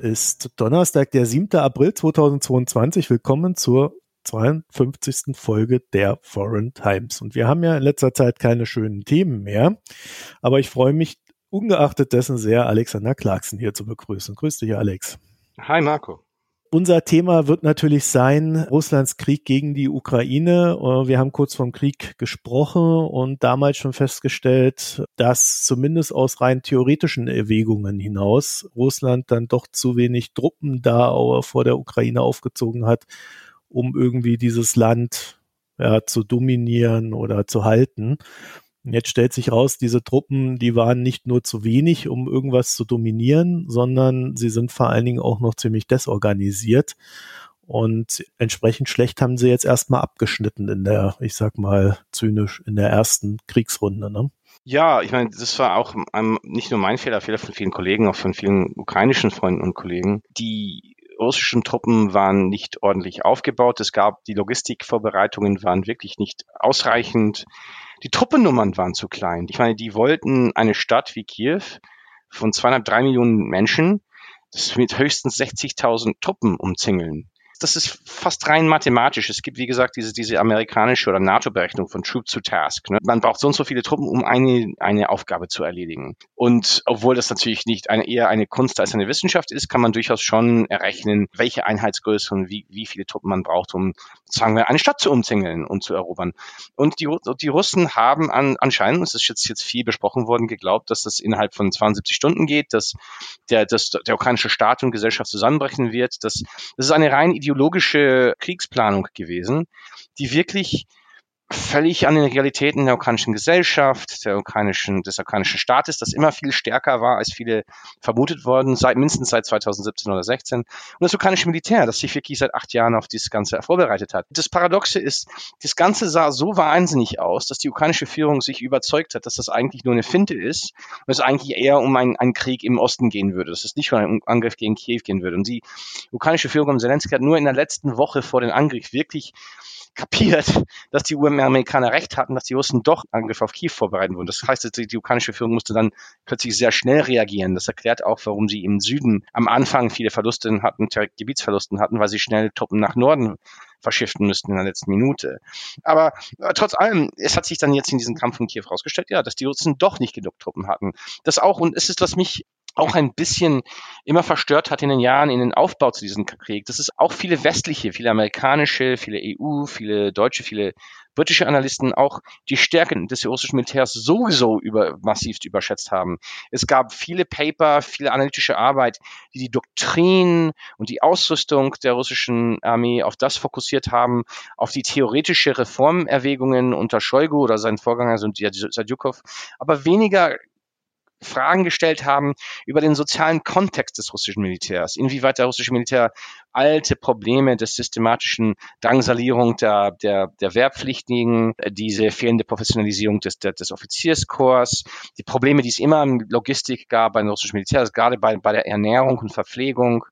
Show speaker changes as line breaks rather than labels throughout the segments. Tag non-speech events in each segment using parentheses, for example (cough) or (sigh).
Ist Donnerstag, der 7. April 2022. Willkommen zur 52. Folge der Foreign Times. Und wir haben ja in letzter Zeit keine schönen Themen mehr, aber ich freue mich ungeachtet dessen sehr, Alexander Clarkson hier zu begrüßen. Grüß dich, Alex.
Hi, Marco.
Unser Thema wird natürlich sein Russlands Krieg gegen die Ukraine. Äh, wir haben kurz vom Krieg gesprochen und damals schon festgestellt, dass zumindest aus rein theoretischen Erwägungen hinaus Russland dann doch zu wenig Truppen da vor der Ukraine aufgezogen hat, um irgendwie dieses Land ja, zu dominieren oder zu halten. Jetzt stellt sich raus, diese Truppen, die waren nicht nur zu wenig, um irgendwas zu dominieren, sondern sie sind vor allen Dingen auch noch ziemlich desorganisiert. Und entsprechend schlecht haben sie jetzt erstmal abgeschnitten in der, ich sag mal, zynisch, in der ersten Kriegsrunde. Ne?
Ja, ich meine, das war auch um, nicht nur mein Fehler, Fehler von vielen Kollegen, auch von vielen ukrainischen Freunden und Kollegen. Die russischen Truppen waren nicht ordentlich aufgebaut. Es gab, die Logistikvorbereitungen waren wirklich nicht ausreichend. Die Truppennummern waren zu klein. Ich meine, die wollten eine Stadt wie Kiew von zweieinhalb, drei Millionen Menschen, das mit höchstens 60.000 Truppen umzingeln das ist fast rein mathematisch. Es gibt, wie gesagt, diese, diese amerikanische oder NATO-Berechnung von Troop to Task. Ne? Man braucht so und so viele Truppen, um eine, eine Aufgabe zu erledigen. Und obwohl das natürlich nicht eine, eher eine Kunst als eine Wissenschaft ist, kann man durchaus schon errechnen, welche Einheitsgröße und wie, wie viele Truppen man braucht, um, sagen wir, eine Stadt zu umzingeln und zu erobern. Und die, die Russen haben an, anscheinend, es ist jetzt, jetzt viel besprochen worden, geglaubt, dass das innerhalb von 72 Stunden geht, dass der, dass der ukrainische Staat und Gesellschaft zusammenbrechen wird. Dass, das ist eine rein ideologische Kriegsplanung gewesen, die wirklich völlig an den Realitäten der ukrainischen Gesellschaft, der ukrainischen, des ukrainischen Staates, das immer viel stärker war, als viele vermutet worden, seit mindestens seit 2017 oder 16. Und das ukrainische Militär, das sich wirklich seit acht Jahren auf dieses Ganze vorbereitet hat. Das Paradoxe ist, das Ganze sah so wahnsinnig aus, dass die ukrainische Führung sich überzeugt hat, dass das eigentlich nur eine Finte ist und es eigentlich eher um einen, einen Krieg im Osten gehen würde, dass es nicht um einen Angriff gegen Kiew gehen würde. Und die ukrainische Führung um Zelensky hat nur in der letzten Woche vor dem Angriff wirklich kapiert, dass die US-Amerikaner recht hatten, dass die Russen doch Angriff auf Kiew vorbereiten würden. Das heißt, die, die ukrainische Führung musste dann plötzlich sehr schnell reagieren. Das erklärt auch, warum sie im Süden am Anfang viele Verluste hatten, Gebietsverlusten hatten, weil sie schnell Truppen nach Norden verschifften müssten in der letzten Minute. Aber äh, trotz allem, es hat sich dann jetzt in diesem Kampf in Kiew rausgestellt, ja, dass die Russen doch nicht genug Truppen hatten. Das auch, und es ist, was mich auch ein bisschen immer verstört hat in den Jahren in den Aufbau zu diesem Krieg. Das ist auch viele westliche, viele amerikanische, viele EU, viele deutsche, viele britische Analysten auch die Stärken des russischen Militärs sowieso über, massiv überschätzt haben. Es gab viele Paper, viele analytische Arbeit, die die Doktrin und die Ausrüstung der russischen Armee auf das fokussiert haben, auf die theoretische Reformerwägungen unter Shoigu oder seinen Vorgänger Sadjukov, aber weniger Fragen gestellt haben über den sozialen Kontext des russischen Militärs, inwieweit der russische Militär alte Probleme des systematischen Drangsalierung der, der, der Wehrpflichtigen, diese fehlende Professionalisierung des, des Offizierskorps, die Probleme, die es immer in Logistik gab beim russischen Militär, also gerade bei, bei der Ernährung und Verpflegung,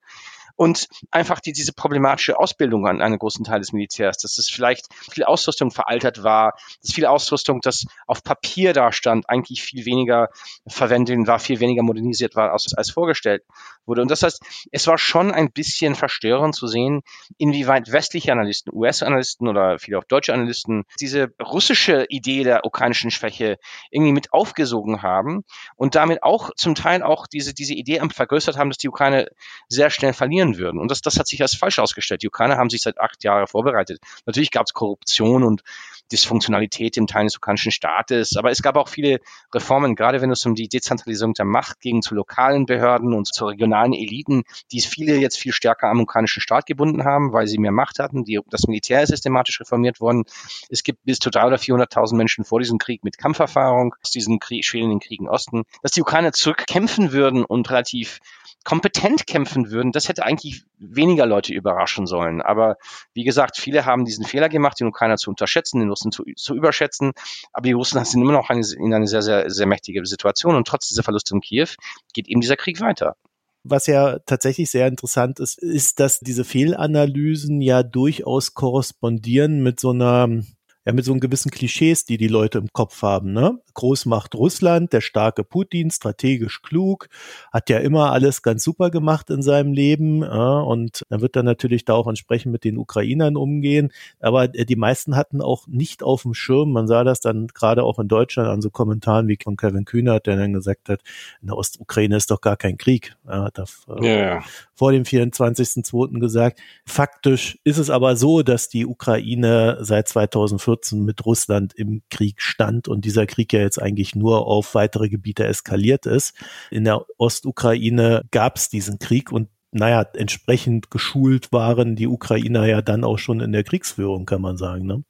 und einfach die, diese problematische Ausbildung an einem großen Teil des Militärs, dass es vielleicht viel Ausrüstung veraltert war, dass viel Ausrüstung, das auf Papier da stand, eigentlich viel weniger verwendet war, viel weniger modernisiert war, als, als vorgestellt wurde. Und das heißt, es war schon ein bisschen verstörend zu sehen, inwieweit westliche Analysten, US-Analysten oder viele auch deutsche Analysten diese russische Idee der ukrainischen Schwäche irgendwie mit aufgesogen haben und damit auch zum Teil auch diese, diese Idee vergrößert haben, dass die Ukraine sehr schnell verlieren funktionieren würden. Und das, das hat sich als falsch ausgestellt. Die Ukrainer haben sich seit acht Jahren vorbereitet. Natürlich gab es Korruption und Dysfunktionalität im Teil des ukrainischen Staates, aber es gab auch viele Reformen, gerade wenn es um die Dezentralisierung der Macht ging, zu lokalen Behörden und zu regionalen Eliten, die viele jetzt viel stärker am ukrainischen Staat gebunden haben, weil sie mehr Macht hatten. Die, das Militär ist systematisch reformiert worden. Es gibt bis zu drei oder 400.000 Menschen vor diesem Krieg mit Kampferfahrung aus diesen Krieg, schwelenden Kriegen Osten, dass die Ukrainer zurückkämpfen würden und relativ kompetent kämpfen würden, das hätte eigentlich weniger Leute überraschen sollen. Aber wie gesagt, viele haben diesen Fehler gemacht, den Ukrainer zu unterschätzen, den Russen zu, zu überschätzen. Aber die Russen sind immer noch eine, in einer sehr, sehr, sehr mächtige Situation. Und trotz dieser Verluste in Kiew geht eben dieser Krieg weiter.
Was ja tatsächlich sehr interessant ist, ist, dass diese Fehlanalysen ja durchaus korrespondieren mit so einer ja mit so einem gewissen Klischees, die die Leute im Kopf haben. Ne? Großmacht Russland, der starke Putin, strategisch klug, hat ja immer alles ganz super gemacht in seinem Leben ja, und dann wird dann natürlich da auch entsprechend mit den Ukrainern umgehen. Aber äh, die meisten hatten auch nicht auf dem Schirm, man sah das dann gerade auch in Deutschland an so Kommentaren wie von Kevin Kühnert, der dann gesagt hat, in der Ostukraine ist doch gar kein Krieg. Er hat da, äh, ja. vor dem 24.02. gesagt. Faktisch ist es aber so, dass die Ukraine seit 2014 mit Russland im Krieg stand und dieser Krieg ja jetzt eigentlich nur auf weitere Gebiete eskaliert ist. In der Ostukraine gab es diesen Krieg und naja, entsprechend geschult waren die Ukrainer ja dann auch schon in der Kriegsführung, kann man sagen. Ne?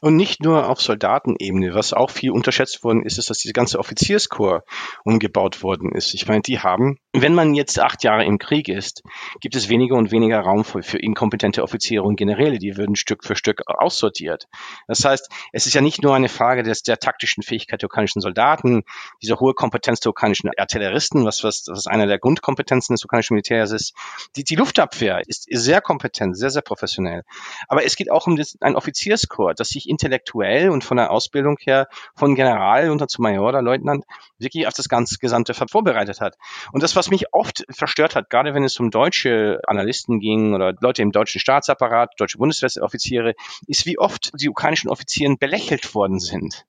Und nicht nur auf Soldatenebene. Was auch viel unterschätzt worden ist, ist, dass diese ganze Offizierskorps umgebaut worden ist. Ich meine, die haben, wenn man jetzt acht Jahre im Krieg ist, gibt es weniger und weniger Raum für, für inkompetente Offiziere und Generäle. Die würden Stück für Stück aussortiert. Das heißt, es ist ja nicht nur eine Frage des, der taktischen Fähigkeit der ukrainischen Soldaten, diese hohe Kompetenz der ukrainischen Artilleristen, was, was, was einer der Grundkompetenzen des ukrainischen Militärs ist. Die, die Luftabwehr ist, sehr kompetent, sehr, sehr professionell. Aber es geht auch um das, ein Offizierskorps das sich intellektuell und von der Ausbildung her von General unter zu Major oder Leutnant wirklich auf das ganze gesamte vorbereitet hat. Und das, was mich oft verstört hat, gerade wenn es um deutsche Analysten ging oder Leute im deutschen Staatsapparat, deutsche Bundeswehroffiziere, ist, wie oft die ukrainischen Offizieren belächelt worden sind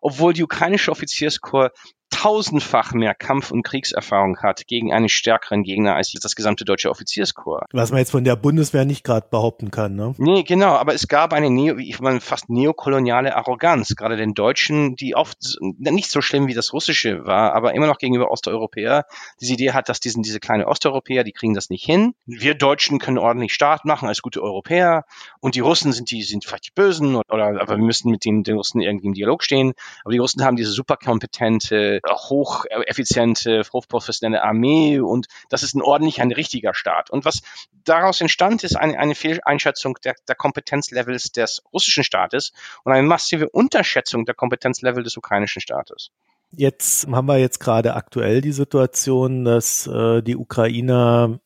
obwohl die ukrainische Offizierskorps tausendfach mehr Kampf- und Kriegserfahrung hat gegen einen stärkeren Gegner als das gesamte deutsche Offizierskorps.
Was man jetzt von der Bundeswehr nicht gerade behaupten kann, ne?
Nee, genau, aber es gab eine neo, ich meine, fast neokoloniale Arroganz, gerade den Deutschen, die oft nicht so schlimm wie das russische war, aber immer noch gegenüber Osteuropäer diese Idee hat, dass diesen, diese kleine Osteuropäer, die kriegen das nicht hin. Wir Deutschen können ordentlich Staat machen als gute Europäer und die Russen sind die, sind vielleicht die Bösen oder, aber wir müssen mit den, den Russen irgendwie im Dialog stehen. Aber die Russen haben diese superkompetente hocheffiziente, hochprofessionelle Armee und das ist ein ordentlich ein richtiger Staat. Und was daraus entstand, ist eine, eine Fehleinschätzung der, der Kompetenzlevels des russischen Staates und eine massive Unterschätzung der Kompetenzlevel des ukrainischen Staates.
Jetzt haben wir jetzt gerade aktuell die Situation, dass äh, die Ukrainer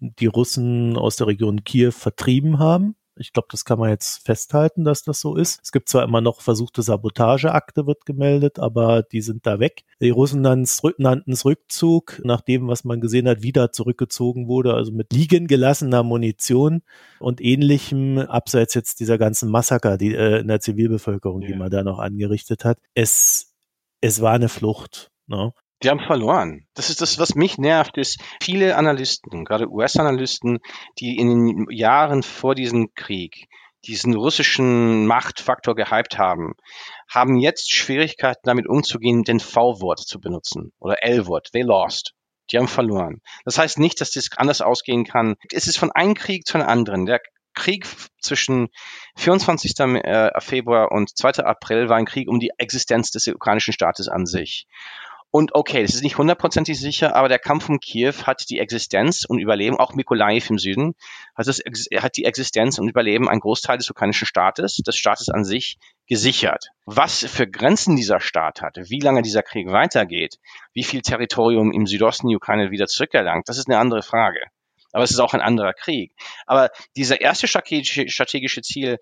die Russen aus der Region Kiew vertrieben haben. Ich glaube, das kann man jetzt festhalten, dass das so ist. Es gibt zwar immer noch versuchte Sabotageakte, wird gemeldet, aber die sind da weg. Die Russen nannten es Rückzug, nachdem, was man gesehen hat, wieder zurückgezogen wurde, also mit liegen gelassener Munition und ähnlichem, abseits jetzt dieser ganzen Massaker die, äh, in der Zivilbevölkerung, ja. die man da noch angerichtet hat. Es, es war eine Flucht. Ne?
Die haben verloren. Das ist das, was mich nervt, ist viele Analysten, gerade US-Analysten, die in den Jahren vor diesem Krieg diesen russischen Machtfaktor gehypt haben, haben jetzt Schwierigkeiten damit umzugehen, den V-Wort zu benutzen oder L-Wort. They lost. Die haben verloren. Das heißt nicht, dass das anders ausgehen kann. Es ist von einem Krieg zu einem anderen. Der Krieg zwischen 24. Äh, Februar und 2. April war ein Krieg um die Existenz des ukrainischen Staates an sich. Und okay, das ist nicht hundertprozentig sicher, aber der Kampf um Kiew hat die Existenz und Überleben, auch Mykolaiv im Süden, hat, das, hat die Existenz und Überleben ein Großteil des ukrainischen Staates, des Staates an sich, gesichert. Was für Grenzen dieser Staat hat, wie lange dieser Krieg weitergeht, wie viel Territorium im Südosten die Ukraine wieder zurückerlangt, das ist eine andere Frage aber es ist auch ein anderer Krieg. Aber dieser erste strategische, Ziel,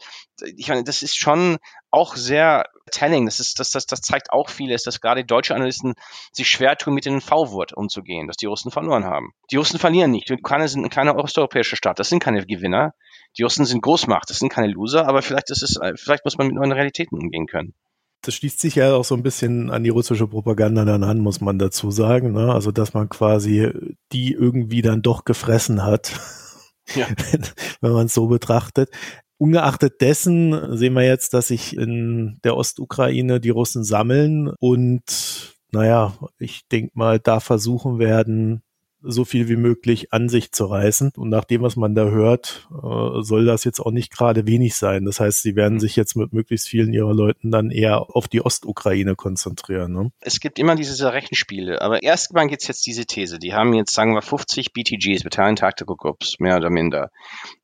ich meine, das ist schon auch sehr telling. Das ist, das, das, das zeigt auch vieles, dass gerade deutsche Analysten sich schwer tun, mit dem V-Wort umzugehen, dass die Russen verloren haben. Die Russen verlieren nicht. Die Ukraine sind ein kleiner osteuropäischer Staat. Das sind keine Gewinner. Die Russen sind Großmacht. Das sind keine Loser. Aber vielleicht ist es, vielleicht muss man mit neuen Realitäten umgehen können
das schließt sich ja auch so ein bisschen an die russische Propaganda dann an, muss man dazu sagen. Ne? Also, dass man quasi die irgendwie dann doch gefressen hat, ja. (laughs) wenn, wenn man es so betrachtet. Ungeachtet dessen sehen wir jetzt, dass sich in der Ostukraine die Russen sammeln und naja, ich denke mal, da versuchen werden, so viel wie möglich an sich zu reißen. Und nach dem, was man da hört, äh, soll das jetzt auch nicht gerade wenig sein. Das heißt, sie werden sich jetzt mit möglichst vielen ihrer Leuten dann eher auf die Ostukraine konzentrieren. Ne?
Es gibt immer diese Rechenspiele, aber erstmal gibt es jetzt diese These. Die haben jetzt, sagen wir, 50 BTGs, Battalion Tactical Groups, mehr oder minder,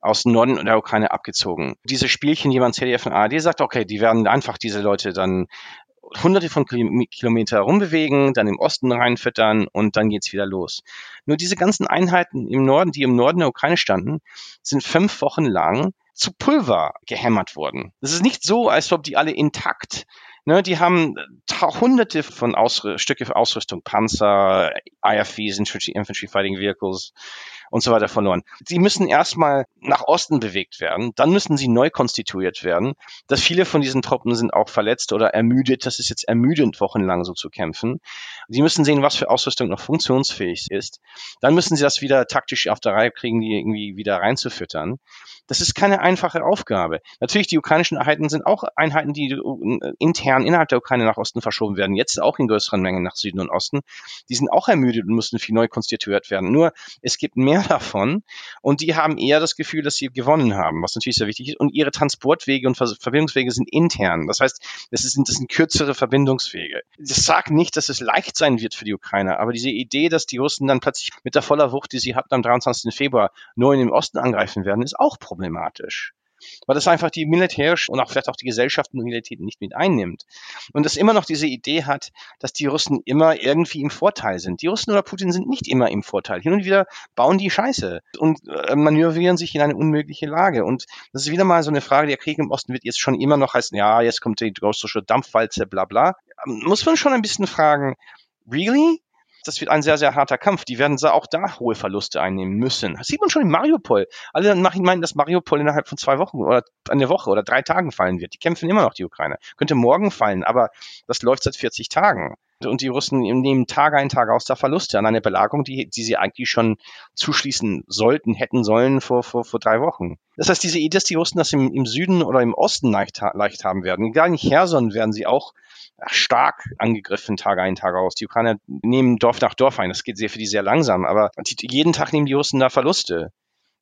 aus dem Norden der Ukraine abgezogen. Diese Spielchen, die man CDF und ARD sagt, okay, die werden einfach diese Leute dann hunderte von Kilometer rumbewegen, dann im Osten reinfüttern und dann geht's wieder los. Nur diese ganzen Einheiten im Norden, die im Norden der Ukraine standen, sind fünf Wochen lang zu Pulver gehämmert wurden. Das ist nicht so, als ob die alle intakt Ne, die haben hunderte von Ausr Stücke Ausrüstung, Panzer, IFVs, Infantry Fighting Vehicles, und so weiter verloren. Sie müssen erstmal nach Osten bewegt werden, dann müssen sie neu konstituiert werden. Dass viele von diesen Truppen sind auch verletzt oder ermüdet. Das ist jetzt ermüdend, wochenlang so zu kämpfen. Sie müssen sehen, was für Ausrüstung noch funktionsfähig ist. Dann müssen sie das wieder taktisch auf der Reihe kriegen, die irgendwie wieder reinzufüttern. Das ist keine einfache Aufgabe. Natürlich, die ukrainischen Einheiten sind auch Einheiten, die äh, intern innerhalb der Ukraine nach Osten verschoben werden, jetzt auch in größeren Mengen nach Süden und Osten. Die sind auch ermüdet und müssen viel neu konstituiert werden. Nur es gibt mehr davon und die haben eher das Gefühl, dass sie gewonnen haben, was natürlich sehr wichtig ist. Und ihre Transportwege und Verbindungswege sind intern. Das heißt, das sind, das sind kürzere Verbindungswege. Das sagt nicht, dass es leicht sein wird für die Ukrainer, aber diese Idee, dass die Russen dann plötzlich mit der voller Wucht, die sie hatten am 23. Februar, nur in den Osten angreifen werden, ist auch problematisch weil das einfach die militärische und auch vielleicht auch die Gesellschaftsmobilität nicht mit einnimmt. Und das immer noch diese Idee hat, dass die Russen immer irgendwie im Vorteil sind. Die Russen oder Putin sind nicht immer im Vorteil. Hin und wieder bauen die Scheiße und äh, manövrieren sich in eine unmögliche Lage. Und das ist wieder mal so eine Frage, der Krieg im Osten wird jetzt schon immer noch heißen, ja, jetzt kommt die große Dampfwalze, bla bla. Muss man schon ein bisschen fragen, really? Das wird ein sehr, sehr harter Kampf. Die werden auch da hohe Verluste einnehmen müssen. Das sieht man schon in Mariupol. Alle meinen, dass Mariupol innerhalb von zwei Wochen oder eine Woche oder drei Tagen fallen wird. Die kämpfen immer noch, die Ukraine. Könnte morgen fallen, aber das läuft seit 40 Tagen. Und die Russen nehmen Tag ein, Tag aus da Verluste an einer Belagerung, die, die sie eigentlich schon zuschließen sollten, hätten sollen vor, vor, vor drei Wochen. Das heißt, diese Idee, dass die Russen das im, im Süden oder im Osten leicht, leicht haben werden, gar nicht Herson werden sie auch stark angegriffen, Tag ein, Tag aus. Die Ukrainer nehmen Dorf nach Dorf ein. Das geht sehr für die sehr langsam, aber die, jeden Tag nehmen die Russen da Verluste.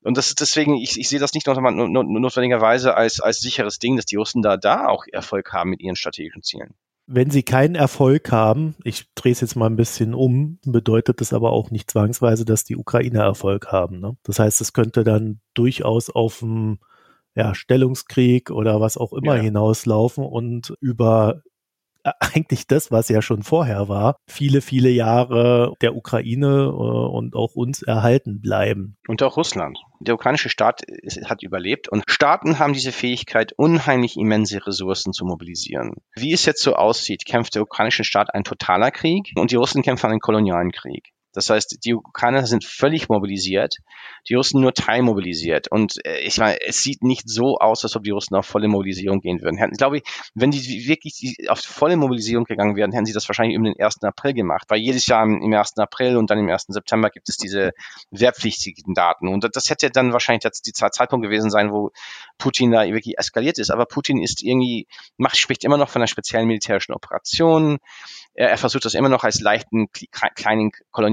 Und das ist deswegen, ich, ich sehe das nicht notwendigerweise als, als sicheres Ding, dass die Russen da, da auch Erfolg haben mit ihren strategischen Zielen.
Wenn sie keinen Erfolg haben, ich drehe es jetzt mal ein bisschen um, bedeutet das aber auch nicht zwangsweise, dass die Ukrainer Erfolg haben. Ne? Das heißt, es könnte dann durchaus auf einen ja, Stellungskrieg oder was auch immer ja. hinauslaufen und über (laughs) eigentlich das, was ja schon vorher war, viele, viele Jahre der Ukraine äh, und auch uns erhalten bleiben.
Und auch Russland. Der ukrainische Staat ist, hat überlebt und Staaten haben diese Fähigkeit, unheimlich immense Ressourcen zu mobilisieren. Wie es jetzt so aussieht, kämpft der ukrainische Staat ein totaler Krieg und die Russen kämpfen einen kolonialen Krieg. Das heißt, die Ukrainer sind völlig mobilisiert, die Russen nur teilmobilisiert. Und äh, ich meine, es sieht nicht so aus, als ob die Russen auf volle Mobilisierung gehen würden. Ich glaube, wenn die wirklich auf volle Mobilisierung gegangen wären, hätten sie das wahrscheinlich um den 1. April gemacht. Weil jedes Jahr im 1. April und dann im 1. September gibt es diese wehrpflichtigen Daten. Und das hätte dann wahrscheinlich die Zeitpunkt gewesen sein, wo Putin da wirklich eskaliert ist. Aber Putin ist irgendwie, macht, spricht immer noch von einer speziellen militärischen Operation. Er, er versucht das immer noch als leichten kleinen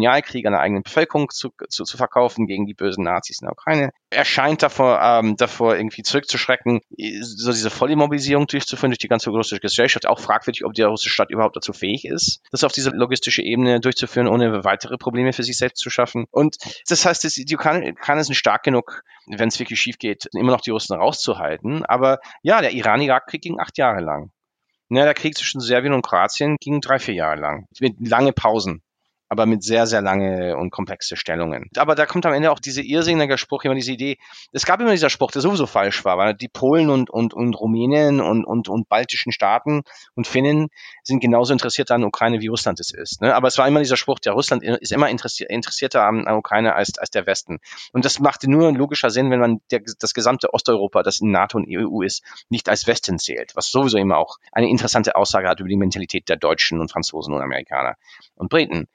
Kolonialkrieg an der eigenen Bevölkerung zu, zu, zu verkaufen gegen die bösen Nazis in der Ukraine. Er scheint davor, ähm, davor irgendwie zurückzuschrecken, so diese Vollimobilisierung durchzuführen durch die ganze russische Gesellschaft. Auch fragwürdig, ob die russische Staat überhaupt dazu fähig ist, das auf diese logistische Ebene durchzuführen, ohne weitere Probleme für sich selbst zu schaffen. Und das heißt, die Ukraine sind stark genug, wenn es wirklich schief geht, immer noch die Russen rauszuhalten. Aber ja, der Iran-Irak-Krieg ging acht Jahre lang. Ja, der Krieg zwischen Serbien und Kroatien ging drei, vier Jahre lang. Mit lange Pausen aber mit sehr, sehr lange und komplexe Stellungen. Aber da kommt am Ende auch diese irrsinnige Spruch, immer diese Idee, es gab immer dieser Spruch, der sowieso falsch war, weil die Polen und, und, und Rumänien und, und, und baltischen Staaten und Finnen sind genauso interessiert an Ukraine, wie Russland es ist. Ne? Aber es war immer dieser Spruch, der Russland ist immer interessierter an, an Ukraine als, als der Westen. Und das machte nur logischer Sinn, wenn man der, das gesamte Osteuropa, das in NATO und EU ist, nicht als Westen zählt, was sowieso immer auch eine interessante Aussage hat über die Mentalität der Deutschen und Franzosen und Amerikaner und Briten.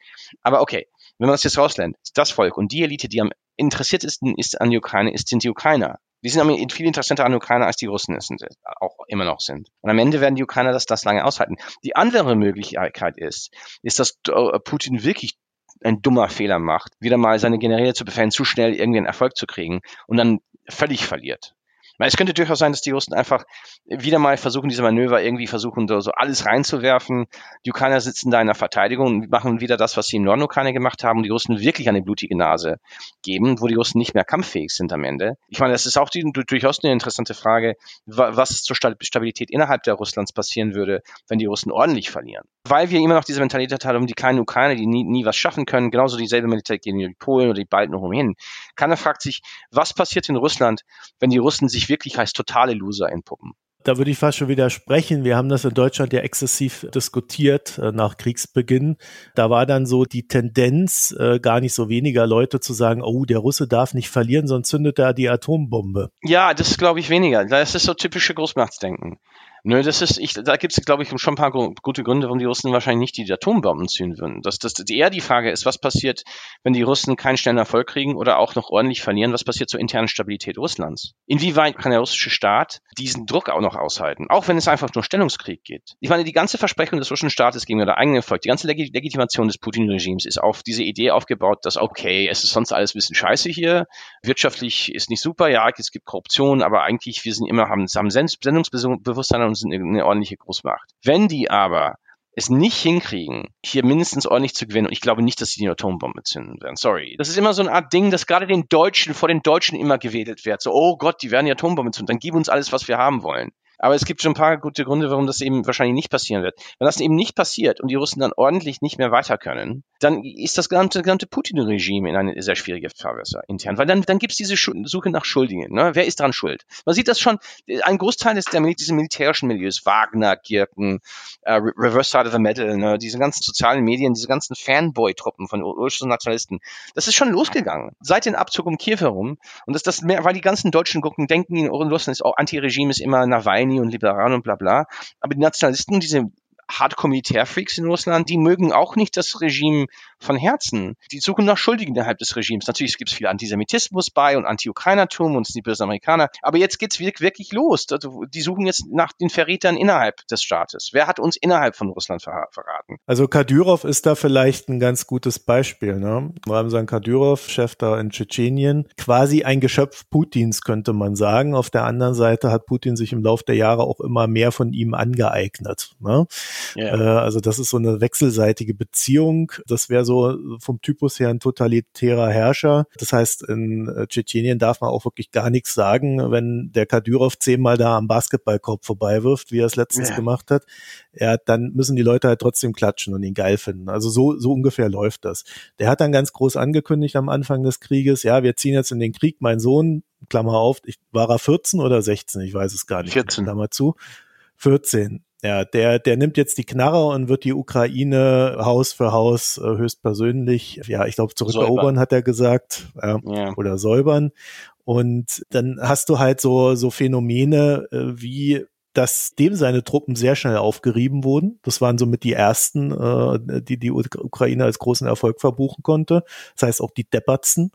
Aber okay, wenn man das jetzt rauslernt, das Volk und die Elite, die am interessiert ist, an die Ukraine, ist, sind die Ukrainer. Die sind viel interessanter an die Ukrainer, als die Russen es sind, auch immer noch sind. Und am Ende werden die Ukrainer das, das lange aushalten. Die andere Möglichkeit ist, ist, dass äh, Putin wirklich ein dummer Fehler macht, wieder mal seine Generäle zu befehlen, zu schnell irgendwie einen Erfolg zu kriegen und dann völlig verliert. Weil es könnte durchaus sein, dass die Russen einfach wieder mal versuchen, diese Manöver irgendwie versuchen, so, alles reinzuwerfen. Die Ukrainer sitzen da in der Verteidigung und machen wieder das, was sie im Norden Ukraine gemacht haben und die Russen wirklich eine blutige Nase geben, wo die Russen nicht mehr kampffähig sind am Ende. Ich meine, das ist auch die, durchaus eine interessante Frage, was zur Stabilität innerhalb der Russlands passieren würde, wenn die Russen ordentlich verlieren. Weil wir immer noch diese Mentalität haben, die kleinen Ukrainer, die nie, nie was schaffen können, genauso dieselbe Mentalität gegen die Polen oder die Balten Rumänen. Keiner fragt sich, was passiert in Russland, wenn die Russen sich sich wirklich als totale Loser entpuppen
da würde ich fast schon widersprechen. Wir haben das in Deutschland ja exzessiv diskutiert äh, nach Kriegsbeginn. Da war dann so die Tendenz, äh, gar nicht so weniger Leute zu sagen, oh, der Russe darf nicht verlieren, sonst zündet er die Atombombe.
Ja, das glaube ich weniger. Das ist so typische Großmachtsdenken. Nö, das ist, ich, da gibt es, glaube ich, schon ein paar gute Gründe, warum die Russen wahrscheinlich nicht die Atombomben zünden würden. Das, das, eher die Frage ist, was passiert, wenn die Russen keinen schnellen Erfolg kriegen oder auch noch ordentlich verlieren? Was passiert zur internen Stabilität Russlands? Inwieweit kann der russische Staat diesen Druck auch noch aushalten? Auch wenn es einfach nur Stellungskrieg geht. Ich meine, die ganze Versprechung des russischen Staates gegenüber der eigenen Erfolg, die ganze Leg Legitimation des Putin-Regimes ist auf diese Idee aufgebaut, dass, okay, es ist sonst alles ein bisschen scheiße hier, wirtschaftlich ist nicht super, ja, es gibt Korruption, aber eigentlich, wir sind immer, haben, haben Sendungsbewusstsein und sind eine ordentliche welche Großmacht. Wenn die aber es nicht hinkriegen, hier mindestens ordentlich zu gewinnen, und ich glaube nicht, dass sie die Atombombe zünden werden, sorry. Das ist immer so eine Art Ding, das gerade den Deutschen, vor den Deutschen immer gewedelt wird. So, oh Gott, die werden die Atombombe zünden, dann gib uns alles, was wir haben wollen. Aber es gibt schon ein paar gute Gründe, warum das eben wahrscheinlich nicht passieren wird. Wenn das eben nicht passiert und die Russen dann ordentlich nicht mehr weiter können, dann ist das gesamte, gesamte Putin-Regime in eine sehr schwierige Fahrwasser intern. Weil dann, dann gibt es diese Suche nach Schuldigen. Ne? Wer ist daran schuld? Man sieht das schon, ein Großteil des, der, dieses militärischen Milieus, Wagner, Girken, uh, Reverse Side of the Medal, ne? diese ganzen sozialen Medien, diese ganzen Fanboy-Truppen von russischen Nationalisten, das ist schon losgegangen. Seit dem Abzug um Kiew herum. Und das, das mehr, weil die ganzen deutschen Gucken denken, in Russland ist auch Anti-Regime ist immer Nawalny und Liberalen und bla bla. Aber die Nationalisten, diese Hardcore-Militärfreaks in Russland, die mögen auch nicht das Regime von Herzen. Die suchen nach Schuldigen innerhalb des Regimes. Natürlich gibt es viel Antisemitismus bei und Anti-Ukrainertum und es sind die bösen Amerikaner. Aber jetzt geht's wirklich los. Also, die suchen jetzt nach den Verrätern innerhalb des Staates. Wer hat uns innerhalb von Russland ver verraten?
Also Kadyrov ist da vielleicht ein ganz gutes Beispiel. Ne? Ramsan Kadyrov, Chef da in Tschetschenien, quasi ein Geschöpf Putins, könnte man sagen. Auf der anderen Seite hat Putin sich im Laufe der Jahre auch immer mehr von ihm angeeignet. Ne? Yeah. Äh, also das ist so eine wechselseitige Beziehung. Das wäre so vom Typus her ein totalitärer Herrscher. Das heißt, in äh, Tschetschenien darf man auch wirklich gar nichts sagen, wenn der Kadyrov zehnmal da am Basketballkorb vorbeiwirft, wie er es letztens yeah. gemacht hat. Ja, dann müssen die Leute halt trotzdem klatschen und ihn geil finden. Also so, so ungefähr läuft das. Der hat dann ganz groß angekündigt am Anfang des Krieges, ja, wir ziehen jetzt in den Krieg, mein Sohn, Klammer auf, ich, war er 14 oder 16? Ich weiß es gar nicht.
14.
Klammer zu. 14. Ja, der, der nimmt jetzt die Knarre und wird die Ukraine Haus für Haus äh, höchstpersönlich, ja, ich glaube, zurückerobern, hat er gesagt, äh, ja. oder säubern. Und dann hast du halt so, so Phänomene äh, wie dass dem seine Truppen sehr schnell aufgerieben wurden. Das waren somit die ersten, äh, die die Ukraine als großen Erfolg verbuchen konnte. Das heißt auch die Deppertsen.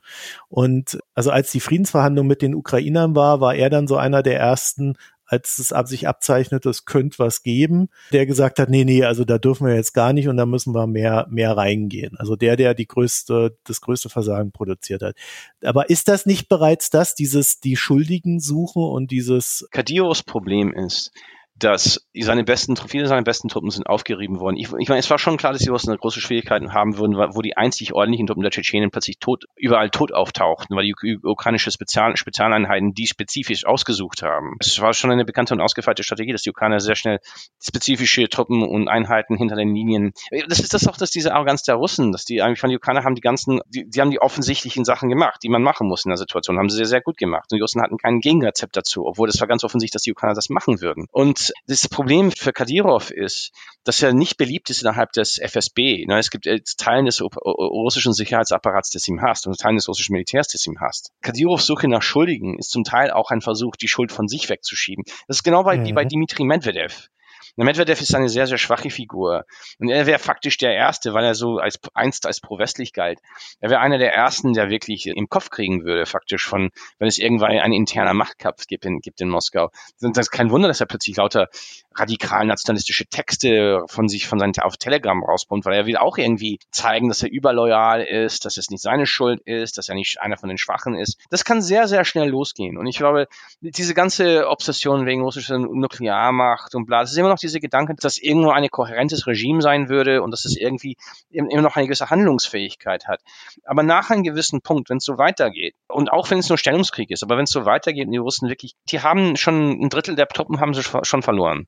Und also als die Friedensverhandlung mit den Ukrainern war, war er dann so einer der ersten, als es ab sich abzeichnet, es könnte was geben, der gesagt hat, nee, nee, also da dürfen wir jetzt gar nicht und da müssen wir mehr, mehr reingehen. Also der, der die größte, das größte Versagen produziert hat. Aber ist das nicht bereits das, dieses, die Schuldigen suchen und dieses
Kadios Problem ist, dass seine besten, viele seiner besten Truppen sind aufgerieben worden. Ich, ich meine, es war schon klar, dass die Russen große Schwierigkeiten haben würden, wo die einzig ordentlichen Truppen der Tschetschenien plötzlich tot, überall tot auftauchten, weil die ukrainische Spezial, Spezialeinheiten die spezifisch ausgesucht haben. Es war schon eine bekannte und ausgefeilte Strategie, dass die Ukrainer sehr schnell spezifische Truppen und Einheiten hinter den Linien. Das ist das auch, dass diese Arroganz der Russen, dass die eigentlich von die Ukrainer haben die ganzen, die, die haben die offensichtlichen Sachen gemacht, die man machen muss in der Situation, haben sie sehr, sehr gut gemacht. Und die Russen hatten kein Gegenrezept dazu, obwohl es war ganz offensichtlich, dass die Ukrainer das machen würden. Und das Problem für Kadyrov ist, dass er nicht beliebt ist innerhalb des FSB. Ne, es gibt äh, Teilen des russischen Sicherheitsapparats, das ihm hasst, und Teilen des russischen Militärs, das ihm hasst. Kadyrovs Suche nach Schuldigen ist zum Teil auch ein Versuch, die Schuld von sich wegzuschieben. Das ist genau bei, mhm. wie bei Dimitri Medvedev. Medvedev ist eine sehr, sehr schwache Figur. Und er wäre faktisch der Erste, weil er so als einst als pro-westlich galt. Er wäre einer der Ersten, der wirklich im Kopf kriegen würde, faktisch von, wenn es irgendwann ein interner Machtkampf gibt in, gibt in Moskau. Das ist kein Wunder, dass er plötzlich lauter radikal nationalistische Texte von sich von seinen auf Telegram rauspumpt, weil er will auch irgendwie zeigen, dass er überloyal ist, dass es nicht seine Schuld ist, dass er nicht einer von den Schwachen ist. Das kann sehr, sehr schnell losgehen. Und ich glaube, diese ganze Obsession wegen russischer Nuklearmacht und bla, das ist immer noch diese Gedanke, dass irgendwo ein kohärentes Regime sein würde und dass es irgendwie immer noch eine gewisse Handlungsfähigkeit hat. Aber nach einem gewissen Punkt, wenn es so weitergeht, und auch wenn es nur Stellungskrieg ist, aber wenn es so weitergeht und die Russen wirklich, die haben schon ein Drittel der Truppen haben sie schon verloren.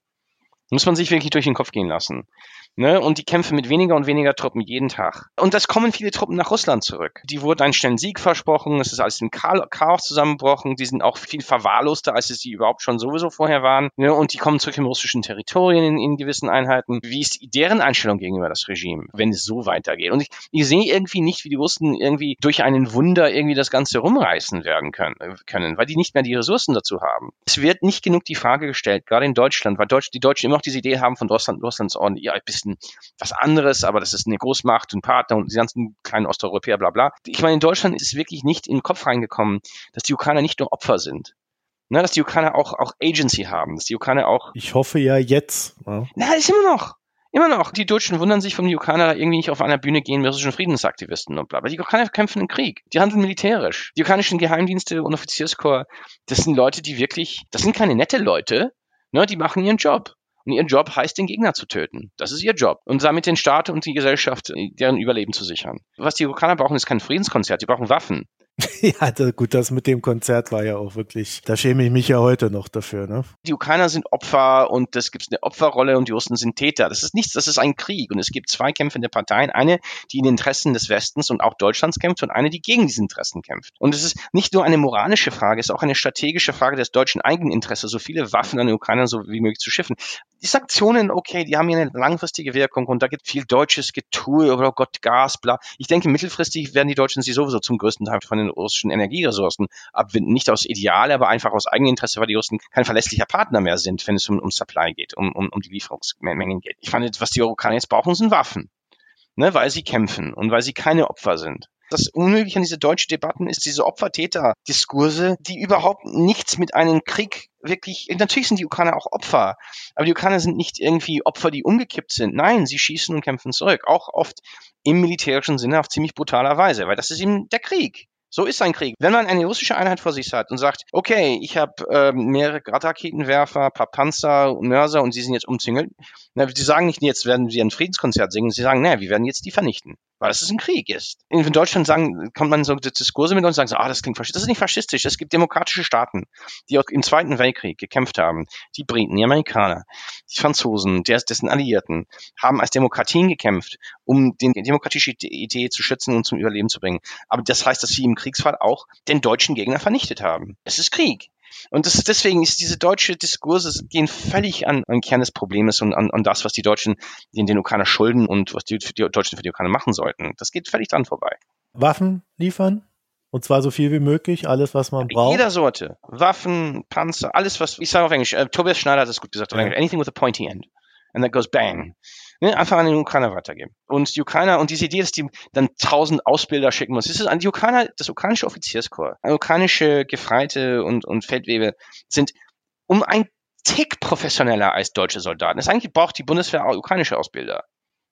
Muss man sich wirklich durch den Kopf gehen lassen. Ne? Und die kämpfen mit weniger und weniger Truppen jeden Tag. Und das kommen viele Truppen nach Russland zurück. Die wurden einen schnellen Sieg versprochen, es ist alles in Chaos zusammengebrochen, die sind auch viel verwahrloster, als es die überhaupt schon sowieso vorher waren. Ne? Und die kommen zurück im russischen Territorien in, in gewissen Einheiten. Wie ist deren Einstellung gegenüber das Regime, wenn es so weitergeht? Und ich, ich sehe irgendwie nicht, wie die Russen irgendwie durch einen Wunder irgendwie das Ganze rumreißen werden können, können, weil die nicht mehr die Ressourcen dazu haben. Es wird nicht genug die Frage gestellt, gerade in Deutschland, weil Deutsch, die Deutschen immer noch diese Idee haben von Russland, Russlands ordentlich, ja, ein bisschen was anderes, aber das ist eine Großmacht und Partner und die ganzen kleinen Osteuropäer, bla bla. Ich meine, in Deutschland ist es wirklich nicht in den Kopf reingekommen, dass die Ukrainer nicht nur Opfer sind, Ne, dass die Ukrainer auch, auch Agency haben, dass die Ukrainer auch.
Ich hoffe ja jetzt. Ja.
Na, ist immer noch. Immer noch. Die Deutschen wundern sich, warum die Ukrainer da irgendwie nicht auf einer Bühne gehen mit russischen Friedensaktivisten und bla. Aber die Ukrainer kämpfen im Krieg. Die handeln militärisch. Die ukrainischen Geheimdienste und Offizierskorps, das sind Leute, die wirklich, das sind keine nette Leute, ne, die machen ihren Job. Und ihr Job heißt, den Gegner zu töten. Das ist ihr Job. Und damit den Staat und die Gesellschaft, deren Überleben zu sichern. Was die Ukrainer brauchen, ist kein Friedenskonzert. Die brauchen Waffen. (laughs)
Ja, da, gut, das mit dem Konzert war ja auch wirklich, da schäme ich mich ja heute noch dafür. Ne?
Die Ukrainer sind Opfer und es gibt eine Opferrolle und die Russen sind Täter. Das ist nichts, das ist ein Krieg und es gibt zwei kämpfende Parteien. Eine, die in den Interessen des Westens und auch Deutschlands kämpft und eine, die gegen diese Interessen kämpft. Und es ist nicht nur eine moralische Frage, es ist auch eine strategische Frage des deutschen Eigeninteresses, so viele Waffen an den Ukrainer so wie möglich zu schiffen. Die Sanktionen, okay, die haben ja eine langfristige Wirkung und da gibt viel deutsches Getue, oh Gott, Gas, bla. Ich denke, mittelfristig werden die Deutschen sie sowieso zum größten Teil von den russischen Energieressourcen abwinden. Nicht aus Ideal, aber einfach aus Eigeninteresse, weil die Russen kein verlässlicher Partner mehr sind, wenn es um, um Supply geht, um, um, um die Lieferungsmengen geht. Ich fand, was die Ukrainer jetzt brauchen, sind Waffen. Ne, weil sie kämpfen und weil sie keine Opfer sind. Das Unmögliche an diese deutschen Debatten ist diese Opfer-Täter-Diskurse, die überhaupt nichts mit einem Krieg wirklich, natürlich sind die Ukrainer auch Opfer, aber die Ukrainer sind nicht irgendwie Opfer, die umgekippt sind. Nein, sie schießen und kämpfen zurück. Auch oft im militärischen Sinne auf ziemlich brutaler Weise, weil das ist eben der Krieg. So ist ein Krieg. Wenn man eine russische Einheit vor sich hat und sagt, okay, ich habe äh, mehrere Raketenwerfer, paar Panzer, Mörser und sie sind jetzt umzingelt, na, sie sagen nicht, jetzt werden sie ein Friedenskonzert singen, sie sagen, naja, wir werden jetzt die vernichten weil es ein Krieg ist. In Deutschland sagen, kommt man so Diskurse mit uns und sagen, ah, das klingt faschistisch. Das ist nicht faschistisch. Es gibt demokratische Staaten, die auch im Zweiten Weltkrieg gekämpft haben. Die Briten, die Amerikaner, die Franzosen, dessen Alliierten, haben als Demokratien gekämpft, um die demokratische Idee zu schützen und zum Überleben zu bringen. Aber das heißt, dass sie im Kriegsfall auch den deutschen Gegner vernichtet haben. Es ist Krieg. Und das, deswegen ist diese deutsche Diskurse gehen völlig an, an Kern des Problems und an, an das, was die Deutschen den, den Ukrainer schulden und was die, die Deutschen für die Ukrainer machen sollten. Das geht völlig dran vorbei.
Waffen liefern? Und zwar so viel wie möglich, alles, was man braucht.
Jeder Sorte. Waffen, Panzer, alles, was, ich sage auf Englisch, äh, Tobias Schneider hat es gut gesagt, ja. anything with a pointy end. And that goes bang ne, einfach an den Ukrainer weitergeben. Und die Ukrainer, und diese Idee, dass die dann tausend Ausbilder schicken muss, das ist an die Ukrainer, das ukrainische Offizierskorps, ukrainische Gefreite und, und Feldwebel sind um ein Tick professioneller als deutsche Soldaten. Das eigentlich braucht die Bundeswehr auch ukrainische Ausbilder.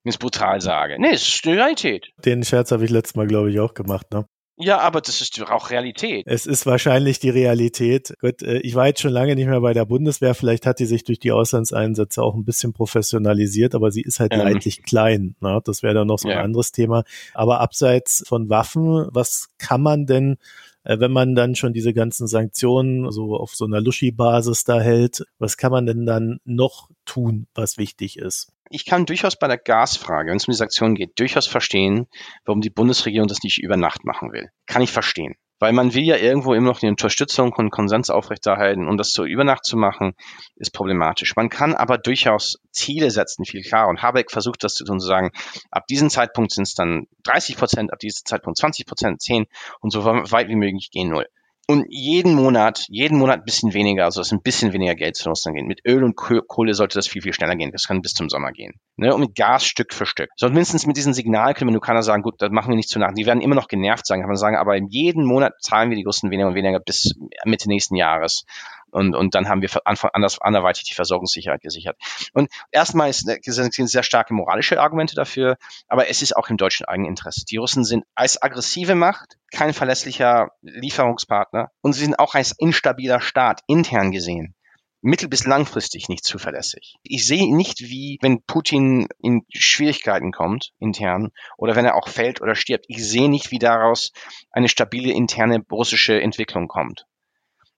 Wenn ich es brutal sage. Nee, es ist Realität.
Den Scherz habe ich letztes Mal, glaube ich, auch gemacht, ne?
Ja, aber das ist auch Realität.
Es ist wahrscheinlich die Realität. Gut, äh, ich war jetzt schon lange nicht mehr bei der Bundeswehr. Vielleicht hat die sich durch die Auslandseinsätze auch ein bisschen professionalisiert, aber sie ist halt ähm. leidlich klein. Ne? Das wäre dann noch so ein ja. anderes Thema. Aber abseits von Waffen, was kann man denn äh, wenn man dann schon diese ganzen Sanktionen so auf so einer Luschi-Basis da hält, was kann man denn dann noch tun, was wichtig ist?
Ich kann durchaus bei der Gasfrage, wenn es um die Sanktionen geht, durchaus verstehen, warum die Bundesregierung das nicht über Nacht machen will. Kann ich verstehen. Weil man will ja irgendwo immer noch die Unterstützung und Konsens aufrechterhalten und das so über Nacht zu machen, ist problematisch. Man kann aber durchaus Ziele setzen, viel klarer. Und Habeck versucht das zu tun, zu sagen, ab diesem Zeitpunkt sind es dann 30 Prozent, ab diesem Zeitpunkt 20 Prozent, 10 und so weit wie möglich gehen null und jeden Monat, jeden Monat ein bisschen weniger, also es ein bisschen weniger Geld zu Russland gehen. Mit Öl und Kohle sollte das viel, viel schneller gehen. Das kann bis zum Sommer gehen. Ne? Und mit Gas Stück für Stück. So mindestens mit diesem Signal können wir keiner sagen, gut, das machen wir nicht zu nach. Die werden immer noch genervt sein, kann man sagen, aber jeden Monat zahlen wir die Russen weniger und weniger bis Mitte nächsten Jahres. Und, und dann haben wir anders, anderweitig die Versorgungssicherheit gesichert. Und erstmal ist, sind sehr starke moralische Argumente dafür, aber es ist auch im deutschen Eigeninteresse. Die Russen sind als aggressive Macht kein verlässlicher Lieferungspartner und sie sind auch als instabiler Staat intern gesehen mittel- bis langfristig nicht zuverlässig. Ich sehe nicht, wie, wenn Putin in Schwierigkeiten kommt, intern, oder wenn er auch fällt oder stirbt, ich sehe nicht, wie daraus eine stabile interne russische Entwicklung kommt.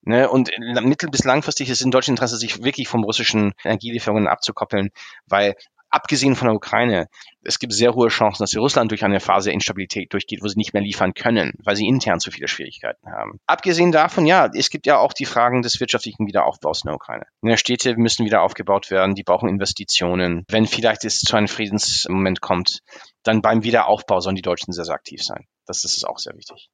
Ne, und mittel- bis langfristig ist es in deutschem Interesse, sich wirklich vom russischen Energielieferungen abzukoppeln, weil abgesehen von der Ukraine, es gibt sehr hohe Chancen, dass Russland durch eine Phase der Instabilität durchgeht, wo sie nicht mehr liefern können, weil sie intern zu viele Schwierigkeiten haben. Abgesehen davon, ja, es gibt ja auch die Fragen des wirtschaftlichen Wiederaufbaus in der Ukraine. Die Städte müssen wieder aufgebaut werden, die brauchen Investitionen. Wenn vielleicht es zu einem Friedensmoment kommt, dann beim Wiederaufbau sollen die Deutschen sehr, sehr aktiv sein. Das, das ist auch sehr wichtig.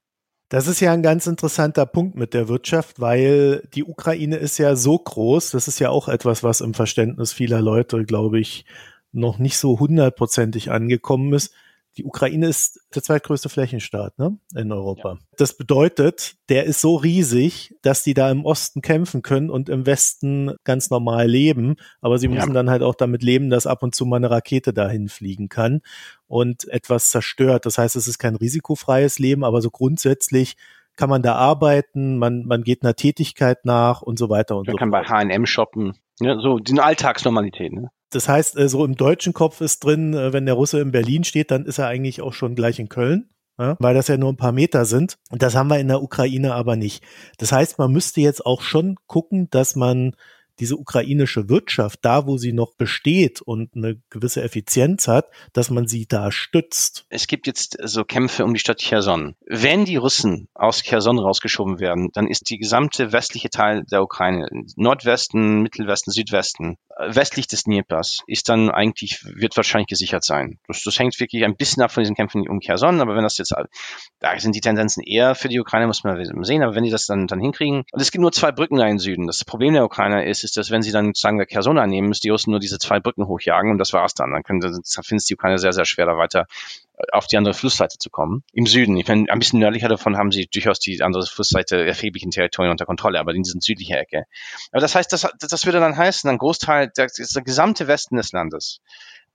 Das ist ja ein ganz interessanter Punkt mit der Wirtschaft, weil die Ukraine ist ja so groß. Das ist ja auch etwas, was im Verständnis vieler Leute, glaube ich, noch nicht so hundertprozentig angekommen ist. Die Ukraine ist der zweitgrößte Flächenstaat ne, in Europa. Ja. Das bedeutet, der ist so riesig, dass die da im Osten kämpfen können und im Westen ganz normal leben. Aber sie müssen ja. dann halt auch damit leben, dass ab und zu mal eine Rakete dahin fliegen kann und etwas zerstört. Das heißt, es ist kein risikofreies Leben, aber so grundsätzlich kann man da arbeiten, man, man geht einer Tätigkeit nach und so weiter und
man
so.
Man kann bei H&M shoppen. Ja, so die Alltagsnormalität. Ne?
Das heißt, äh, so im deutschen Kopf ist drin, äh, wenn der Russe in Berlin steht, dann ist er eigentlich auch schon gleich in Köln. Ja, weil das ja nur ein paar Meter sind. Und das haben wir in der Ukraine aber nicht. Das heißt, man müsste jetzt auch schon gucken, dass man diese ukrainische Wirtschaft, da wo sie noch besteht und eine gewisse Effizienz hat, dass man sie da stützt.
Es gibt jetzt so Kämpfe um die Stadt Cherson. Wenn die Russen aus Cherson rausgeschoben werden, dann ist die gesamte westliche Teil der Ukraine, Nordwesten, Mittelwesten, Südwesten, westlich des Dnipers, ist dann eigentlich, wird wahrscheinlich gesichert sein. Das, das hängt wirklich ein bisschen ab von diesen Kämpfen um Cherson, aber wenn das jetzt, da sind die Tendenzen eher für die Ukraine, muss man sehen, aber wenn die das dann, dann hinkriegen, und es gibt nur zwei Brücken da im Süden. Das Problem der Ukrainer ist, ist, dass wenn sie dann, sagen wir, Kersona nehmen, die Russen nur diese zwei Brücken hochjagen und das war's dann. Dann können, dann finden es die Ukraine sehr, sehr schwer, da weiter äh, auf die andere Flussseite zu kommen. Im Süden, ich meine, ein bisschen nördlicher davon haben sie durchaus die andere Flussseite erheblichen Territorien unter Kontrolle, aber in diesen südlichen Ecke. Aber das heißt, das, das würde dann heißen, ein Großteil, der, der gesamte Westen des Landes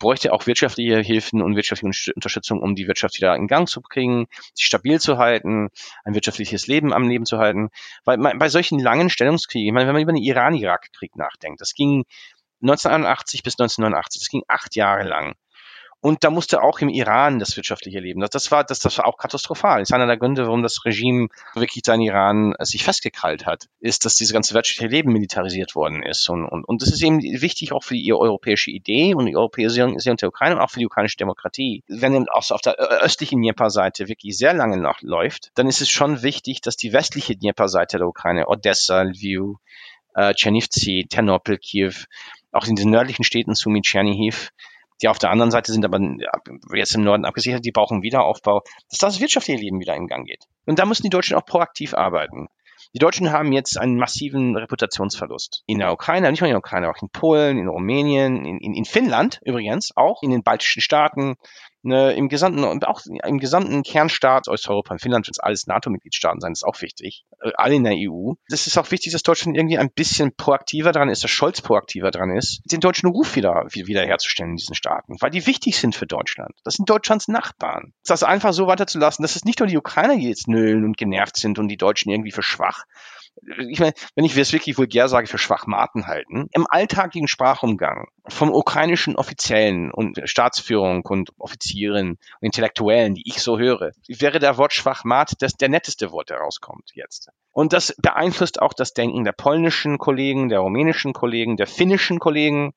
bräuchte auch wirtschaftliche Hilfen und wirtschaftliche Unterstützung, um die Wirtschaft wieder in Gang zu kriegen, sie stabil zu halten, ein wirtschaftliches Leben am Leben zu halten. Weil bei solchen langen Stellungskriegen, ich meine, wenn man über den Iran-Irak-Krieg nachdenkt, das ging 1981 bis 1989, das ging acht Jahre lang. Und da musste auch im Iran das wirtschaftliche Leben. Das, das, war, das, das war auch katastrophal. Das ist einer der Gründe, warum das Regime wirklich da in Iran äh, sich festgekrallt hat, ist, dass dieses ganze wirtschaftliche Leben militarisiert worden ist. Und, und, und das ist eben wichtig auch für die europäische Idee und die Europäisierung der Ukraine und auch für die ukrainische Demokratie. Wenn eben auch so auf der östlichen Dnieper-Seite wirklich sehr lange noch läuft, dann ist es schon wichtig, dass die westliche Dnieper-Seite der Ukraine, Odessa, Lviv, äh, Tschernivtsi, Ternopil, Kiew, auch in den nördlichen Städten Sumy, Tschernihiv, die auf der anderen Seite sind aber jetzt im Norden abgesichert, die brauchen Wiederaufbau, dass das wirtschaftliche Leben wieder in Gang geht. Und da müssen die Deutschen auch proaktiv arbeiten. Die Deutschen haben jetzt einen massiven Reputationsverlust. In der Ukraine, nicht nur in der Ukraine, auch in Polen, in Rumänien, in, in, in Finnland übrigens, auch in den baltischen Staaten, ne, im gesamten, und auch im gesamten Kernstaat Osteuropa, in Finnland wird es alles NATO-Mitgliedstaaten sein, ist auch wichtig. Äh, alle in der EU. Das ist auch wichtig, dass Deutschland irgendwie ein bisschen proaktiver dran ist, dass Scholz proaktiver dran ist, den deutschen Ruf wieder, wieder herzustellen in diesen Staaten, weil die wichtig sind für Deutschland. Das sind Deutschlands Nachbarn. Das einfach so weiterzulassen, dass es nicht nur die Ukrainer, die jetzt nölen und genervt sind und die Deutschen irgendwie für schwach, ich meine, wenn ich es wirklich vulgär sage, für Schwachmaten halten, im alltäglichen Sprachumgang vom ukrainischen Offiziellen und Staatsführung und Offizieren und Intellektuellen, die ich so höre, wäre der Wort Schwachmat das der netteste Wort, der rauskommt jetzt. Und das beeinflusst auch das Denken der polnischen Kollegen, der rumänischen Kollegen, der finnischen Kollegen,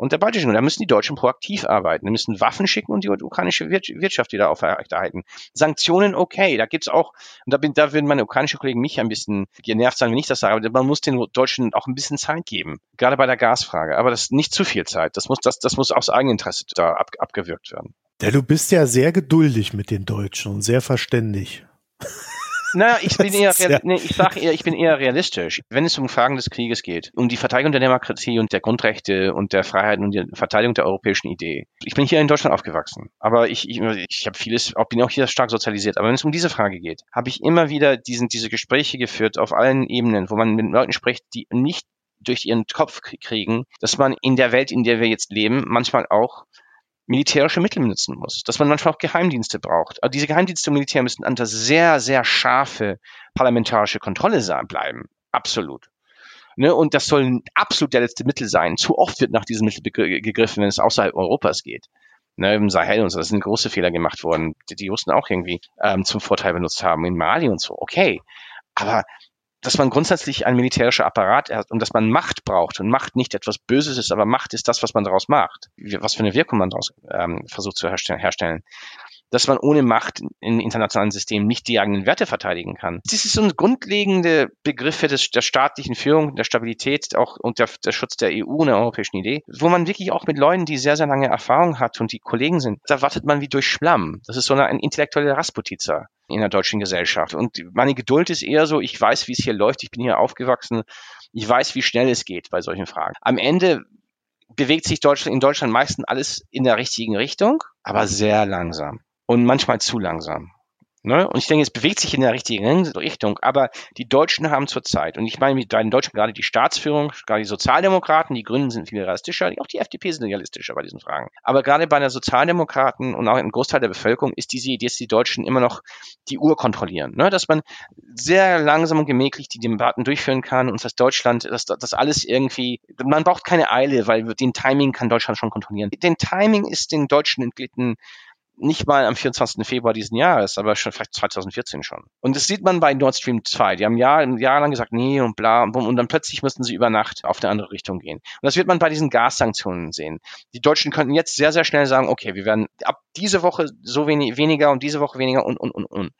und der baltischen Union. Da müssen die Deutschen proaktiv arbeiten. Die müssen Waffen schicken und die ukrainische Wirtschaft wieder aufrechterhalten. Sanktionen, okay, da gibt's auch, und da, bin, da würden meine ukrainischen Kollegen mich ein bisschen genervt sein, wenn ich das sage, aber man muss den Deutschen auch ein bisschen Zeit geben. Gerade bei der Gasfrage. Aber das nicht zu viel Zeit. Das muss, das, das muss aus Eigeninteresse da ab, abgewirkt werden.
Ja, du bist ja sehr geduldig mit den Deutschen und sehr verständig.
Naja, ich bin eher, (laughs) ja nee, ich sage eher, ich bin eher realistisch. Wenn es um Fragen des Krieges geht, um die Verteidigung der Demokratie und der Grundrechte und der Freiheiten und die Verteidigung der europäischen Idee. Ich bin hier in Deutschland aufgewachsen, aber ich, ich, ich habe vieles, auch bin auch hier stark sozialisiert. Aber wenn es um diese Frage geht, habe ich immer wieder diesen, diese Gespräche geführt auf allen Ebenen, wo man mit Leuten spricht, die nicht durch ihren Kopf kriegen, dass man in der Welt, in der wir jetzt leben, manchmal auch militärische Mittel benutzen muss, dass man manchmal auch Geheimdienste braucht. Aber diese Geheimdienste und Militär müssen unter sehr, sehr scharfe parlamentarische Kontrolle bleiben. Absolut. Ne, und das soll absolut der letzte Mittel sein. Zu oft wird nach diesem Mittel gegriffen, wenn es außerhalb Europas geht. Ne, Im Sahel und so, da sind große Fehler gemacht worden, die die Russen auch irgendwie ähm, zum Vorteil benutzt haben, in Mali und so. Okay. Aber dass man grundsätzlich ein militärischer Apparat hat und dass man Macht braucht. Und Macht nicht etwas Böses ist, aber Macht ist das, was man daraus macht, was für eine Wirkung man daraus ähm, versucht zu herstellen dass man ohne Macht in internationalen Systemen nicht die eigenen Werte verteidigen kann. Das ist so ein grundlegende Begriffe des, der staatlichen Führung, der Stabilität auch und der, der Schutz der EU und der europäischen Idee, wo man wirklich auch mit Leuten, die sehr, sehr lange Erfahrung hat und die Kollegen sind, da wartet man wie durch Schlamm. Das ist so eine, ein intellektueller Rasputizer in der deutschen Gesellschaft. Und meine Geduld ist eher so, ich weiß, wie es hier läuft, ich bin hier aufgewachsen, ich weiß, wie schnell es geht bei solchen Fragen. Am Ende bewegt sich Deutschland, in Deutschland meistens alles in der richtigen Richtung, aber sehr langsam und manchmal zu langsam. Ne? Und ich denke, es bewegt sich in der richtigen Richtung. Aber die Deutschen haben zurzeit, und ich meine mit den Deutschen gerade die Staatsführung, gerade die Sozialdemokraten, die Grünen sind viel realistischer, auch die FDP sind realistischer bei diesen Fragen. Aber gerade bei den Sozialdemokraten und auch im Großteil der Bevölkerung ist diese Idee, dass die Deutschen immer noch die Uhr kontrollieren. Ne? Dass man sehr langsam und gemächlich die Debatten durchführen kann und dass Deutschland, dass das alles irgendwie, man braucht keine Eile, weil den Timing kann Deutschland schon kontrollieren. Den Timing ist den Deutschen entglitten nicht mal am 24. Februar diesen Jahres, aber schon vielleicht 2014 schon. Und das sieht man bei Nord Stream 2. Die haben Jahr, jahrelang gesagt, nee und bla und, und dann plötzlich mussten sie über Nacht auf eine andere Richtung gehen. Und das wird man bei diesen Gassanktionen sehen. Die Deutschen könnten jetzt sehr, sehr schnell sagen, okay, wir werden ab diese Woche so wenig, weniger und diese Woche weniger und, und, und, und.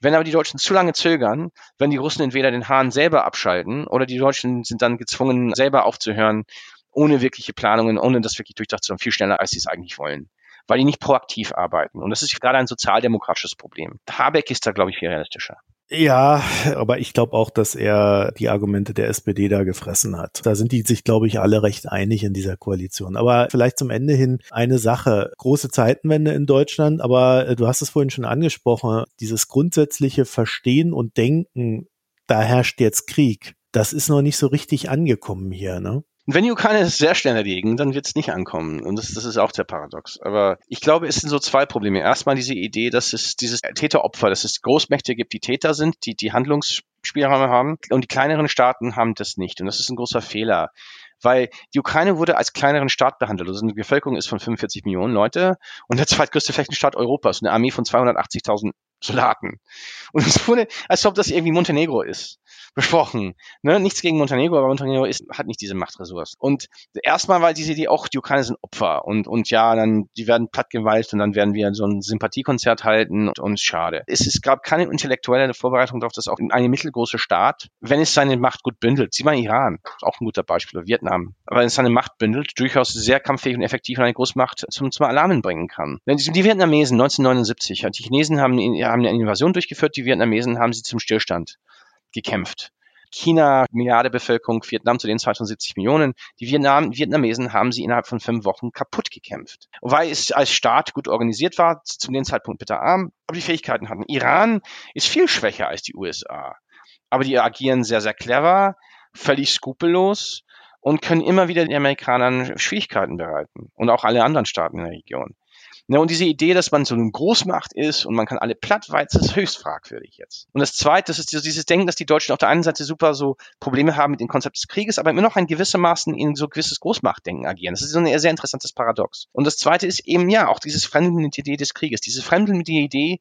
Wenn aber die Deutschen zu lange zögern, wenn die Russen entweder den Hahn selber abschalten oder die Deutschen sind dann gezwungen, selber aufzuhören, ohne wirkliche Planungen, ohne das wirklich durchdacht zu haben, viel schneller, als sie es eigentlich wollen weil die nicht proaktiv arbeiten. Und das ist gerade ein sozialdemokratisches Problem. Habeck ist da, glaube ich, viel realistischer.
Ja, aber ich glaube auch, dass er die Argumente der SPD da gefressen hat. Da sind die sich, glaube ich, alle recht einig in dieser Koalition. Aber vielleicht zum Ende hin eine Sache. Große Zeitenwende in Deutschland, aber äh, du hast es vorhin schon angesprochen, dieses grundsätzliche Verstehen und Denken, da herrscht jetzt Krieg. Das ist noch nicht so richtig angekommen hier, ne?
Wenn die Ukraine es sehr schnell erledigen, dann wird es nicht ankommen. Und das, das ist auch sehr paradox. Aber ich glaube, es sind so zwei Probleme. Erstmal diese Idee, dass es dieses Täteropfer, dass es Großmächte gibt, die Täter sind, die die Handlungsspielräume haben. Und die kleineren Staaten haben das nicht. Und das ist ein großer Fehler weil die Ukraine wurde als kleineren Staat behandelt. Also die Bevölkerung ist von 45 Millionen Leute und der (laughs) zweitgrößte Flächenstaat Europas, eine Armee von 280.000 Soldaten. Und es wurde, als ob das irgendwie Montenegro ist besprochen. Ne? Nichts gegen Montenegro, aber Montenegro ist, hat nicht diese Machtressource. Und erstmal war diese Idee auch, die Ukraine sind Opfer und, und ja, dann, die werden plattgewalzt und dann werden wir so ein Sympathiekonzert halten und, und schade. Es, es gab keine intellektuelle Vorbereitung darauf, dass auch eine mittelgroße Staat, wenn es seine Macht gut bündelt, sieh mal Iran, auch ein guter Beispiel, Vietnam, aber wenn es seine Macht bündelt, durchaus sehr kampffähig und effektiv und eine Großmacht zum, zum Alarmen bringen kann. Die Vietnamesen 1979, die Chinesen haben, haben eine Invasion durchgeführt, die Vietnamesen haben sie zum Stillstand gekämpft. China, Milliarde Bevölkerung, Vietnam zu den 270 Millionen. Die Vietnam, Vietnamesen haben sie innerhalb von fünf Wochen kaputt gekämpft. Weil es als Staat gut organisiert war, zu dem Zeitpunkt bitter arm, aber die Fähigkeiten hatten. Iran ist viel schwächer als die USA. Aber die agieren sehr, sehr clever, völlig skrupellos und können immer wieder den Amerikanern Schwierigkeiten bereiten und auch alle anderen Staaten in der Region. Ja, ne, und diese Idee, dass man so eine Großmacht ist und man kann alle plattweizen, ist höchst fragwürdig jetzt. Und das Zweite, das ist dieses Denken, dass die Deutschen auf der einen Seite super so Probleme haben mit dem Konzept des Krieges, aber immer noch ein gewissermaßen in so gewisses Großmachtdenken agieren. Das ist so ein sehr interessantes Paradox. Und das Zweite ist eben, ja, auch dieses Fremdeln mit der Idee des Krieges, diese Fremdeln mit der Idee,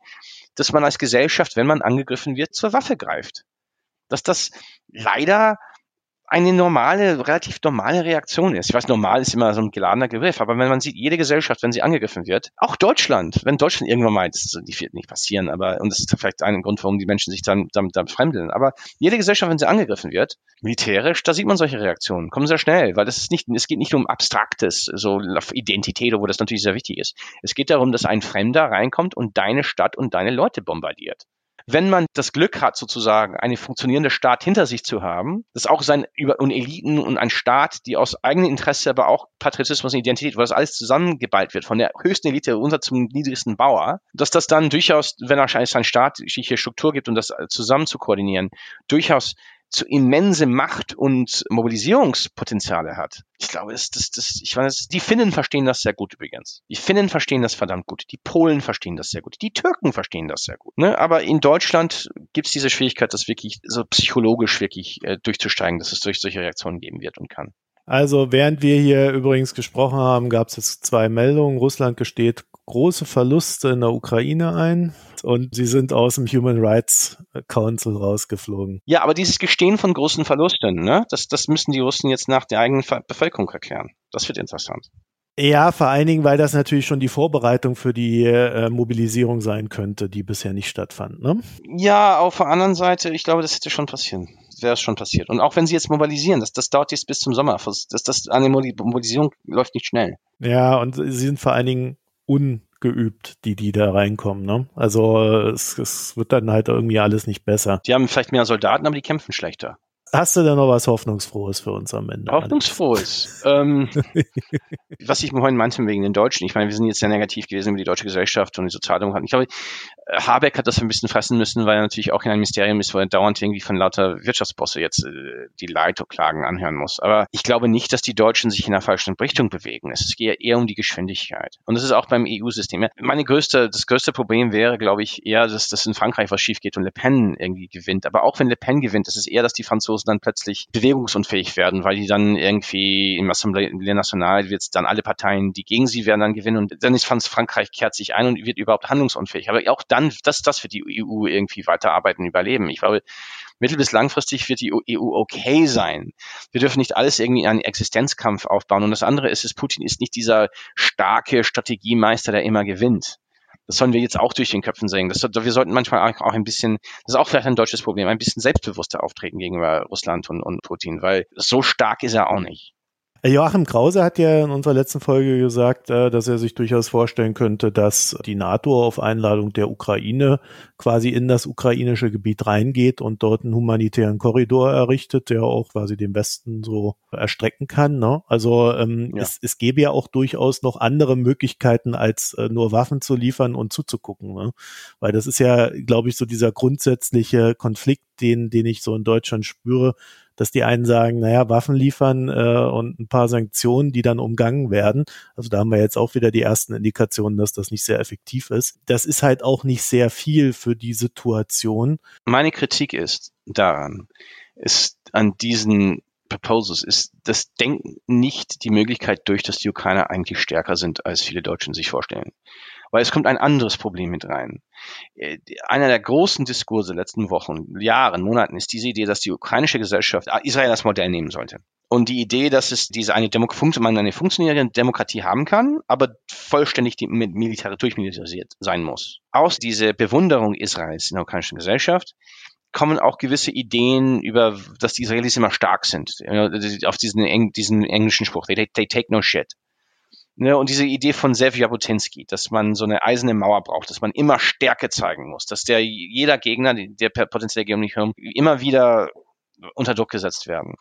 dass man als Gesellschaft, wenn man angegriffen wird, zur Waffe greift. Dass das leider eine normale, relativ normale Reaktion ist. Ich weiß, normal ist immer so ein geladener Begriff, aber wenn man sieht, jede Gesellschaft, wenn sie angegriffen wird, auch Deutschland, wenn Deutschland irgendwann meint, das wird nicht passieren, aber, und das ist vielleicht ein Grund, warum die Menschen sich dann damit, damit fremdeln, aber jede Gesellschaft, wenn sie angegriffen wird, militärisch, da sieht man solche Reaktionen, kommen sehr schnell, weil das ist nicht, es geht nicht um Abstraktes, so Identität, wo das natürlich sehr wichtig ist. Es geht darum, dass ein Fremder reinkommt und deine Stadt und deine Leute bombardiert wenn man das Glück hat, sozusagen eine funktionierende Staat hinter sich zu haben, das auch sein über und Eliten und ein Staat, die aus eigenem Interesse, aber auch Patriotismus und Identität, wo das alles zusammengeballt wird, von der höchsten Elite runter zum niedrigsten Bauer, dass das dann durchaus, wenn es eine staatliche Struktur gibt und das zusammen zu koordinieren, durchaus zu immense Macht und Mobilisierungspotenziale hat. Ich glaube, das, das, das, ich weiß, die Finnen verstehen das sehr gut übrigens. Die Finnen verstehen das verdammt gut. Die Polen verstehen das sehr gut. Die Türken verstehen das sehr gut. Ne? Aber in Deutschland gibt es diese Schwierigkeit, das wirklich so psychologisch wirklich äh, durchzusteigen, dass es durch solche Reaktionen geben wird und kann.
Also während wir hier übrigens gesprochen haben, gab es jetzt zwei Meldungen. Russland gesteht große Verluste in der Ukraine ein und sie sind aus dem Human Rights Council rausgeflogen.
Ja, aber dieses Gestehen von großen Verlusten, ne, das, das müssen die Russen jetzt nach der eigenen Bevölkerung erklären. Das wird interessant.
Ja, vor allen Dingen, weil das natürlich schon die Vorbereitung für die äh, Mobilisierung sein könnte, die bisher nicht stattfand. Ne?
Ja, auf der anderen Seite, ich glaube, das hätte schon passieren. Wäre es schon passiert. Und auch wenn sie jetzt mobilisieren, das, das dauert jetzt bis zum Sommer. Das, das, eine Mobilisierung läuft nicht schnell.
Ja, und sie sind vor allen Dingen ungeübt, die, die da reinkommen. Ne? Also es, es wird dann halt irgendwie alles nicht besser.
Die haben vielleicht mehr Soldaten, aber die kämpfen schlechter.
Hast du da noch was Hoffnungsfrohes für uns am Ende?
Hoffnungsfrohes. ähm, (laughs) was ich mir vorhin meinte wegen den Deutschen. Ich meine, wir sind jetzt sehr negativ gewesen über die deutsche Gesellschaft und die Sozialdemokraten. Ich glaube, Habeck hat das ein bisschen fressen müssen, weil er natürlich auch in einem Ministerium ist, wo er dauernd irgendwie von lauter Wirtschaftsbosse jetzt äh, die Leitklagen anhören muss. Aber ich glaube nicht, dass die Deutschen sich in der falschen Richtung bewegen. Es geht eher um die Geschwindigkeit. Und das ist auch beim EU-System. Meine größte, das größte Problem wäre, glaube ich, eher, dass, dass in Frankreich was schief geht und Le Pen irgendwie gewinnt. Aber auch wenn Le Pen gewinnt, ist es eher, dass die Franzosen dann plötzlich bewegungsunfähig werden, weil die dann irgendwie im Assemblée Nationale wird dann alle Parteien, die gegen sie werden, dann gewinnen und dann ist Frankreich kehrt sich ein und wird überhaupt handlungsunfähig. Aber auch dann dann, das, wird die EU irgendwie weiterarbeiten, überleben. Ich glaube, mittel- bis langfristig wird die EU okay sein. Wir dürfen nicht alles irgendwie einen Existenzkampf aufbauen. Und das andere ist, ist Putin ist nicht dieser starke Strategiemeister, der immer gewinnt. Das sollen wir jetzt auch durch den Köpfen sehen. Das, wir sollten manchmal auch ein bisschen, das ist auch vielleicht ein deutsches Problem, ein bisschen selbstbewusster auftreten gegenüber Russland und, und Putin, weil so stark ist er auch nicht.
Joachim Krause hat ja in unserer letzten Folge gesagt, äh, dass er sich durchaus vorstellen könnte, dass die NATO auf Einladung der Ukraine quasi in das ukrainische Gebiet reingeht und dort einen humanitären Korridor errichtet, der auch quasi den Westen so erstrecken kann. Ne? Also ähm, ja. es, es gäbe ja auch durchaus noch andere Möglichkeiten, als äh, nur Waffen zu liefern und zuzugucken. Ne? Weil das ist ja, glaube ich, so dieser grundsätzliche Konflikt, den, den ich so in Deutschland spüre dass die einen sagen, naja, Waffen liefern äh, und ein paar Sanktionen, die dann umgangen werden. Also da haben wir jetzt auch wieder die ersten Indikationen, dass das nicht sehr effektiv ist. Das ist halt auch nicht sehr viel für die Situation.
Meine Kritik ist daran, ist an diesen Proposals ist, das denkt nicht die Möglichkeit durch, dass die Ukrainer eigentlich stärker sind, als viele Deutschen sich vorstellen weil es kommt ein anderes Problem mit rein. Äh, einer der großen Diskurse letzten Wochen, Jahren, Monaten ist diese Idee, dass die ukrainische Gesellschaft Israel als Modell nehmen sollte. Und die Idee, dass es diese eine, Demo man eine funktionierende Demokratie haben kann, aber vollständig mit Militär durchmilitarisiert sein muss. Aus dieser Bewunderung Israels in der ukrainischen Gesellschaft kommen auch gewisse Ideen über, dass die Israelis immer stark sind. Auf diesen, diesen englischen Spruch, they, they take no shit. Ne, und diese Idee von Sev Jabotinsky, dass man so eine eiserne Mauer braucht, dass man immer Stärke zeigen muss, dass der jeder Gegner, der potenzielle Gegner immer wieder unter Druck gesetzt werden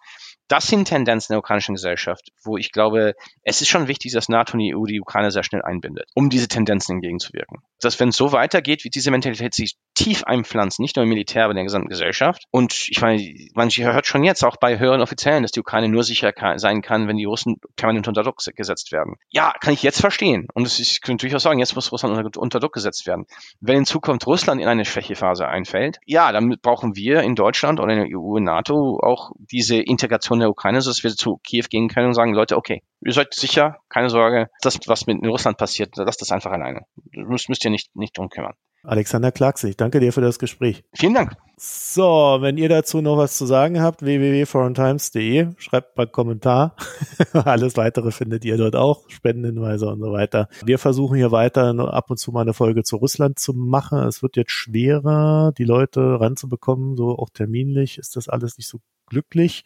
das sind Tendenzen der ukrainischen Gesellschaft, wo ich glaube, es ist schon wichtig, dass NATO und die EU die Ukraine sehr schnell einbindet, um diese Tendenzen entgegenzuwirken. Dass wenn es so weitergeht, wie diese Mentalität sich tief einpflanzt, nicht nur im Militär, aber in der gesamten Gesellschaft. Und ich meine, man hört schon jetzt auch bei höheren Offiziellen, dass die Ukraine nur sicher sein kann, wenn die Russen permanent unter Druck gesetzt werden. Ja, kann ich jetzt verstehen. Und ich könnte durchaus sagen, jetzt muss Russland unter, unter Druck gesetzt werden. Wenn in Zukunft Russland in eine Schwächephase einfällt, ja, dann brauchen wir in Deutschland oder in der EU und NATO auch diese Integration der Ukraine, dass wir zu Kiew gehen können und sagen, Leute, okay, ihr seid sicher, keine Sorge, das, was mit Russland passiert, lasst das einfach alleine. Das müsst ihr nicht, nicht drum kümmern.
Alexander Klaxe, ich danke dir für das Gespräch.
Vielen Dank.
So, wenn ihr dazu noch was zu sagen habt, www.foreigntimes.de, schreibt mal einen Kommentar. (laughs) Alles weitere findet ihr dort auch, Spendenhinweise und so weiter. Wir versuchen hier weiter ab und zu mal eine Folge zu Russland zu machen. Es wird jetzt schwerer, die Leute ranzubekommen, so auch terminlich ist das alles nicht so glücklich,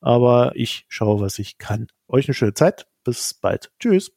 aber ich schaue, was ich kann. Euch eine schöne Zeit. Bis bald. Tschüss.